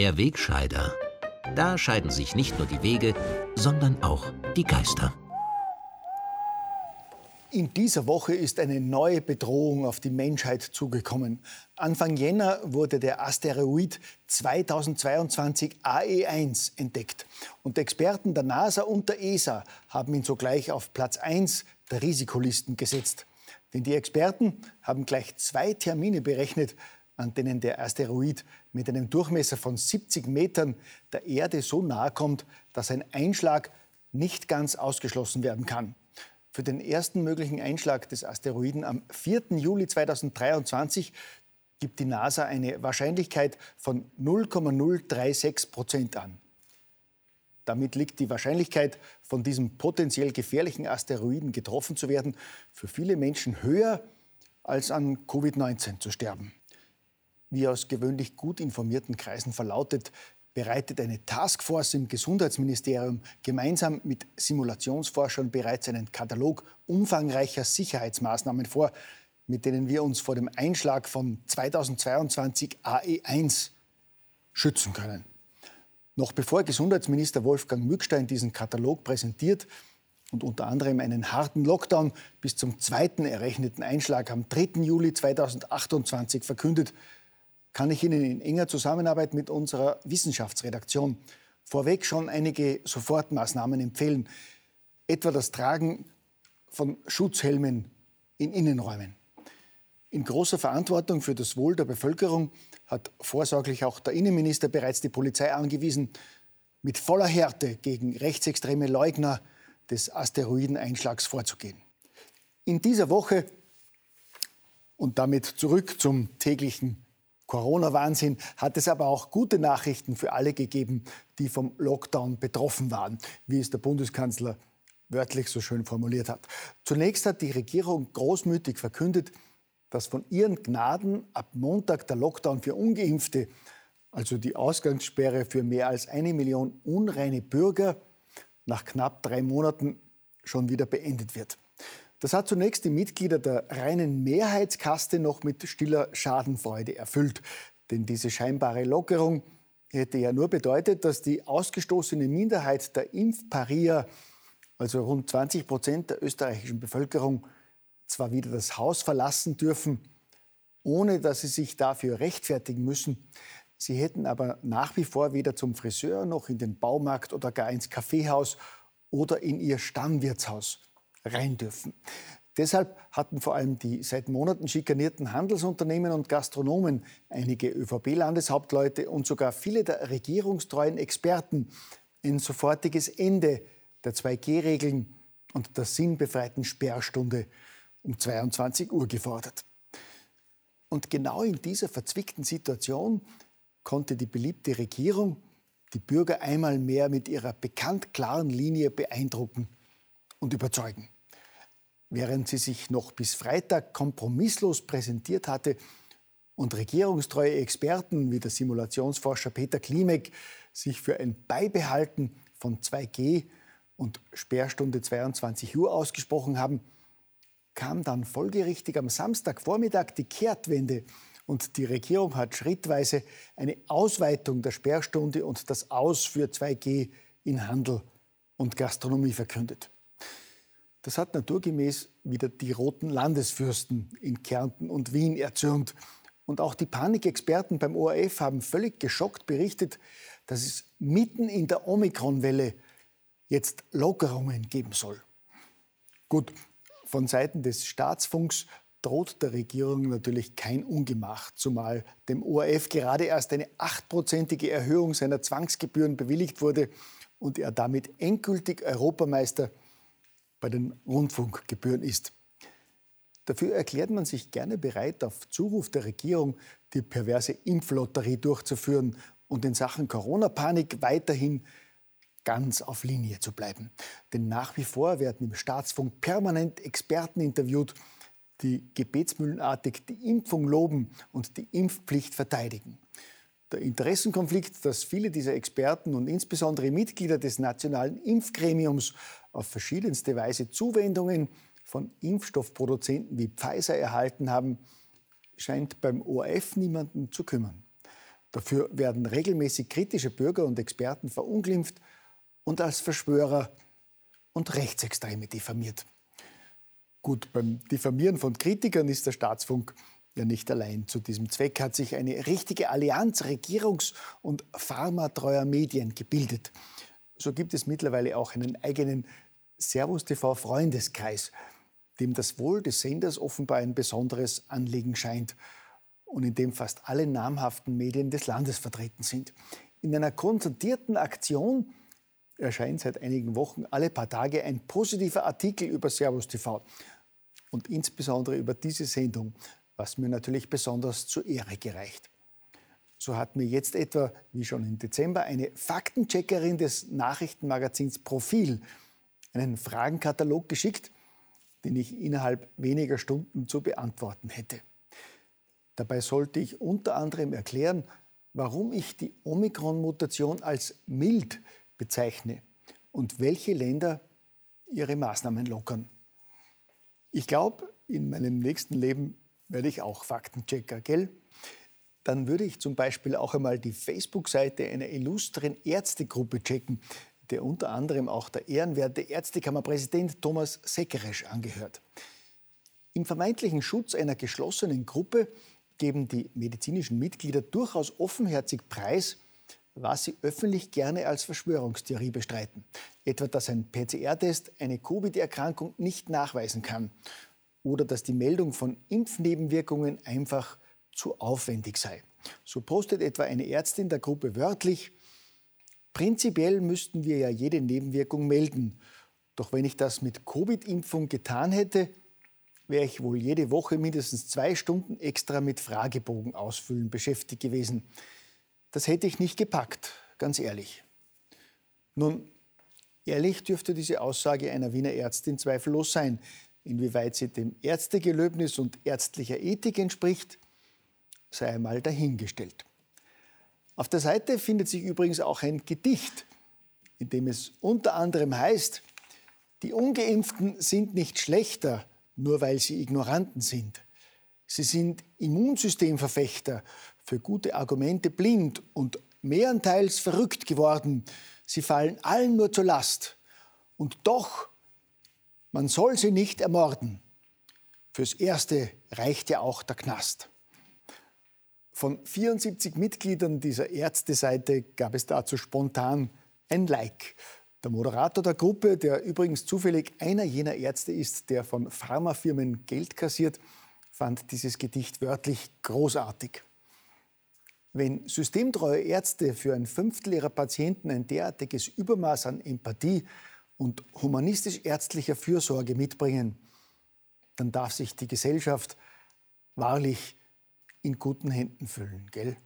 Der Wegscheider. Da scheiden sich nicht nur die Wege, sondern auch die Geister. In dieser Woche ist eine neue Bedrohung auf die Menschheit zugekommen. Anfang Jänner wurde der Asteroid 2022 AE1 entdeckt. Und Experten der NASA und der ESA haben ihn sogleich auf Platz 1 der Risikolisten gesetzt. Denn die Experten haben gleich zwei Termine berechnet, an denen der Asteroid mit einem Durchmesser von 70 Metern der Erde so nahe kommt, dass ein Einschlag nicht ganz ausgeschlossen werden kann. Für den ersten möglichen Einschlag des Asteroiden am 4. Juli 2023 gibt die NASA eine Wahrscheinlichkeit von 0,036 Prozent an. Damit liegt die Wahrscheinlichkeit, von diesem potenziell gefährlichen Asteroiden getroffen zu werden, für viele Menschen höher, als an Covid-19 zu sterben. Wie aus gewöhnlich gut informierten Kreisen verlautet, bereitet eine Taskforce im Gesundheitsministerium gemeinsam mit Simulationsforschern bereits einen Katalog umfangreicher Sicherheitsmaßnahmen vor, mit denen wir uns vor dem Einschlag von 2022 AE1 schützen können. Noch bevor Gesundheitsminister Wolfgang Mückstein diesen Katalog präsentiert und unter anderem einen harten Lockdown bis zum zweiten errechneten Einschlag am 3. Juli 2028 verkündet, kann ich Ihnen in enger Zusammenarbeit mit unserer Wissenschaftsredaktion vorweg schon einige Sofortmaßnahmen empfehlen, etwa das Tragen von Schutzhelmen in Innenräumen. In großer Verantwortung für das Wohl der Bevölkerung hat vorsorglich auch der Innenminister bereits die Polizei angewiesen, mit voller Härte gegen rechtsextreme Leugner des Asteroideneinschlags vorzugehen. In dieser Woche und damit zurück zum täglichen Corona-Wahnsinn hat es aber auch gute Nachrichten für alle gegeben, die vom Lockdown betroffen waren, wie es der Bundeskanzler wörtlich so schön formuliert hat. Zunächst hat die Regierung großmütig verkündet, dass von ihren Gnaden ab Montag der Lockdown für ungeimpfte, also die Ausgangssperre für mehr als eine Million unreine Bürger, nach knapp drei Monaten schon wieder beendet wird. Das hat zunächst die Mitglieder der reinen Mehrheitskaste noch mit stiller Schadenfreude erfüllt. Denn diese scheinbare Lockerung hätte ja nur bedeutet, dass die ausgestoßene Minderheit der Impfparier, also rund 20 Prozent der österreichischen Bevölkerung, zwar wieder das Haus verlassen dürfen, ohne dass sie sich dafür rechtfertigen müssen. Sie hätten aber nach wie vor weder zum Friseur noch in den Baumarkt oder gar ins Kaffeehaus oder in ihr Stammwirtshaus rein dürfen. Deshalb hatten vor allem die seit Monaten schikanierten Handelsunternehmen und Gastronomen, einige ÖVP-Landeshauptleute und sogar viele der regierungstreuen Experten ein sofortiges Ende der 2G-Regeln und der sinnbefreiten Sperrstunde um 22 Uhr gefordert. Und genau in dieser verzwickten Situation konnte die beliebte Regierung die Bürger einmal mehr mit ihrer bekannt klaren Linie beeindrucken und überzeugen. Während sie sich noch bis Freitag kompromisslos präsentiert hatte und regierungstreue Experten wie der Simulationsforscher Peter Klimek sich für ein Beibehalten von 2G und Sperrstunde 22 Uhr ausgesprochen haben, kam dann folgerichtig am Samstagvormittag die Kehrtwende und die Regierung hat schrittweise eine Ausweitung der Sperrstunde und das Aus für 2G in Handel und Gastronomie verkündet. Das hat naturgemäß wieder die roten Landesfürsten in Kärnten und Wien erzürnt. Und auch die Panikexperten beim ORF haben völlig geschockt berichtet, dass es mitten in der Omikron-Welle jetzt Lockerungen geben soll. Gut, von Seiten des Staatsfunks droht der Regierung natürlich kein Ungemach, zumal dem ORF gerade erst eine achtprozentige Erhöhung seiner Zwangsgebühren bewilligt wurde und er damit endgültig Europameister bei den Rundfunkgebühren ist. Dafür erklärt man sich gerne bereit, auf Zuruf der Regierung die perverse Impflotterie durchzuführen und in Sachen Corona-Panik weiterhin ganz auf Linie zu bleiben. Denn nach wie vor werden im Staatsfunk permanent Experten interviewt, die gebetsmühlenartig die Impfung loben und die Impfpflicht verteidigen. Der Interessenkonflikt, dass viele dieser Experten und insbesondere Mitglieder des nationalen Impfgremiums auf verschiedenste Weise Zuwendungen von Impfstoffproduzenten wie Pfizer erhalten haben, scheint beim ORF niemanden zu kümmern. Dafür werden regelmäßig kritische Bürger und Experten verunglimpft und als Verschwörer und Rechtsextreme diffamiert. Gut, beim Diffamieren von Kritikern ist der Staatsfunk ja nicht allein. Zu diesem Zweck hat sich eine richtige Allianz regierungs- und pharmatreuer Medien gebildet. So gibt es mittlerweile auch einen eigenen Servus TV Freundeskreis, dem das Wohl des Senders offenbar ein besonderes Anliegen scheint und in dem fast alle namhaften Medien des Landes vertreten sind. In einer konzertierten Aktion erscheint seit einigen Wochen alle paar Tage ein positiver Artikel über Servus TV und insbesondere über diese Sendung, was mir natürlich besonders zur Ehre gereicht. So hat mir jetzt etwa, wie schon im Dezember, eine Faktencheckerin des Nachrichtenmagazins Profil einen Fragenkatalog geschickt, den ich innerhalb weniger Stunden zu beantworten hätte. Dabei sollte ich unter anderem erklären, warum ich die Omikron-Mutation als mild bezeichne und welche Länder ihre Maßnahmen lockern. Ich glaube, in meinem nächsten Leben werde ich auch Faktenchecker, gell? Dann würde ich zum Beispiel auch einmal die Facebook-Seite einer illustren Ärztegruppe checken, der unter anderem auch der ehrenwerte Ärztekammerpräsident Thomas Seckeresch angehört. Im vermeintlichen Schutz einer geschlossenen Gruppe geben die medizinischen Mitglieder durchaus offenherzig preis, was sie öffentlich gerne als Verschwörungstheorie bestreiten. Etwa, dass ein PCR-Test eine Covid-Erkrankung nicht nachweisen kann oder dass die Meldung von Impfnebenwirkungen einfach zu aufwendig sei. So postet etwa eine Ärztin der Gruppe wörtlich, prinzipiell müssten wir ja jede Nebenwirkung melden. Doch wenn ich das mit Covid-Impfung getan hätte, wäre ich wohl jede Woche mindestens zwei Stunden extra mit Fragebogen ausfüllen beschäftigt gewesen. Das hätte ich nicht gepackt, ganz ehrlich. Nun, ehrlich dürfte diese Aussage einer Wiener Ärztin zweifellos sein. Inwieweit sie dem Ärztegelöbnis und ärztlicher Ethik entspricht, sei einmal dahingestellt. Auf der Seite findet sich übrigens auch ein Gedicht, in dem es unter anderem heißt, die ungeimpften sind nicht schlechter, nur weil sie Ignoranten sind. Sie sind Immunsystemverfechter, für gute Argumente blind und mehrenteils verrückt geworden. Sie fallen allen nur zur Last. Und doch, man soll sie nicht ermorden. Fürs Erste reicht ja auch der Knast. Von 74 Mitgliedern dieser Ärzteseite gab es dazu spontan ein Like. Der Moderator der Gruppe, der übrigens zufällig einer jener Ärzte ist, der von Pharmafirmen Geld kassiert, fand dieses Gedicht wörtlich großartig. Wenn systemtreue Ärzte für ein Fünftel ihrer Patienten ein derartiges Übermaß an Empathie und humanistisch-ärztlicher Fürsorge mitbringen, dann darf sich die Gesellschaft wahrlich in guten Händen fühlen, gell?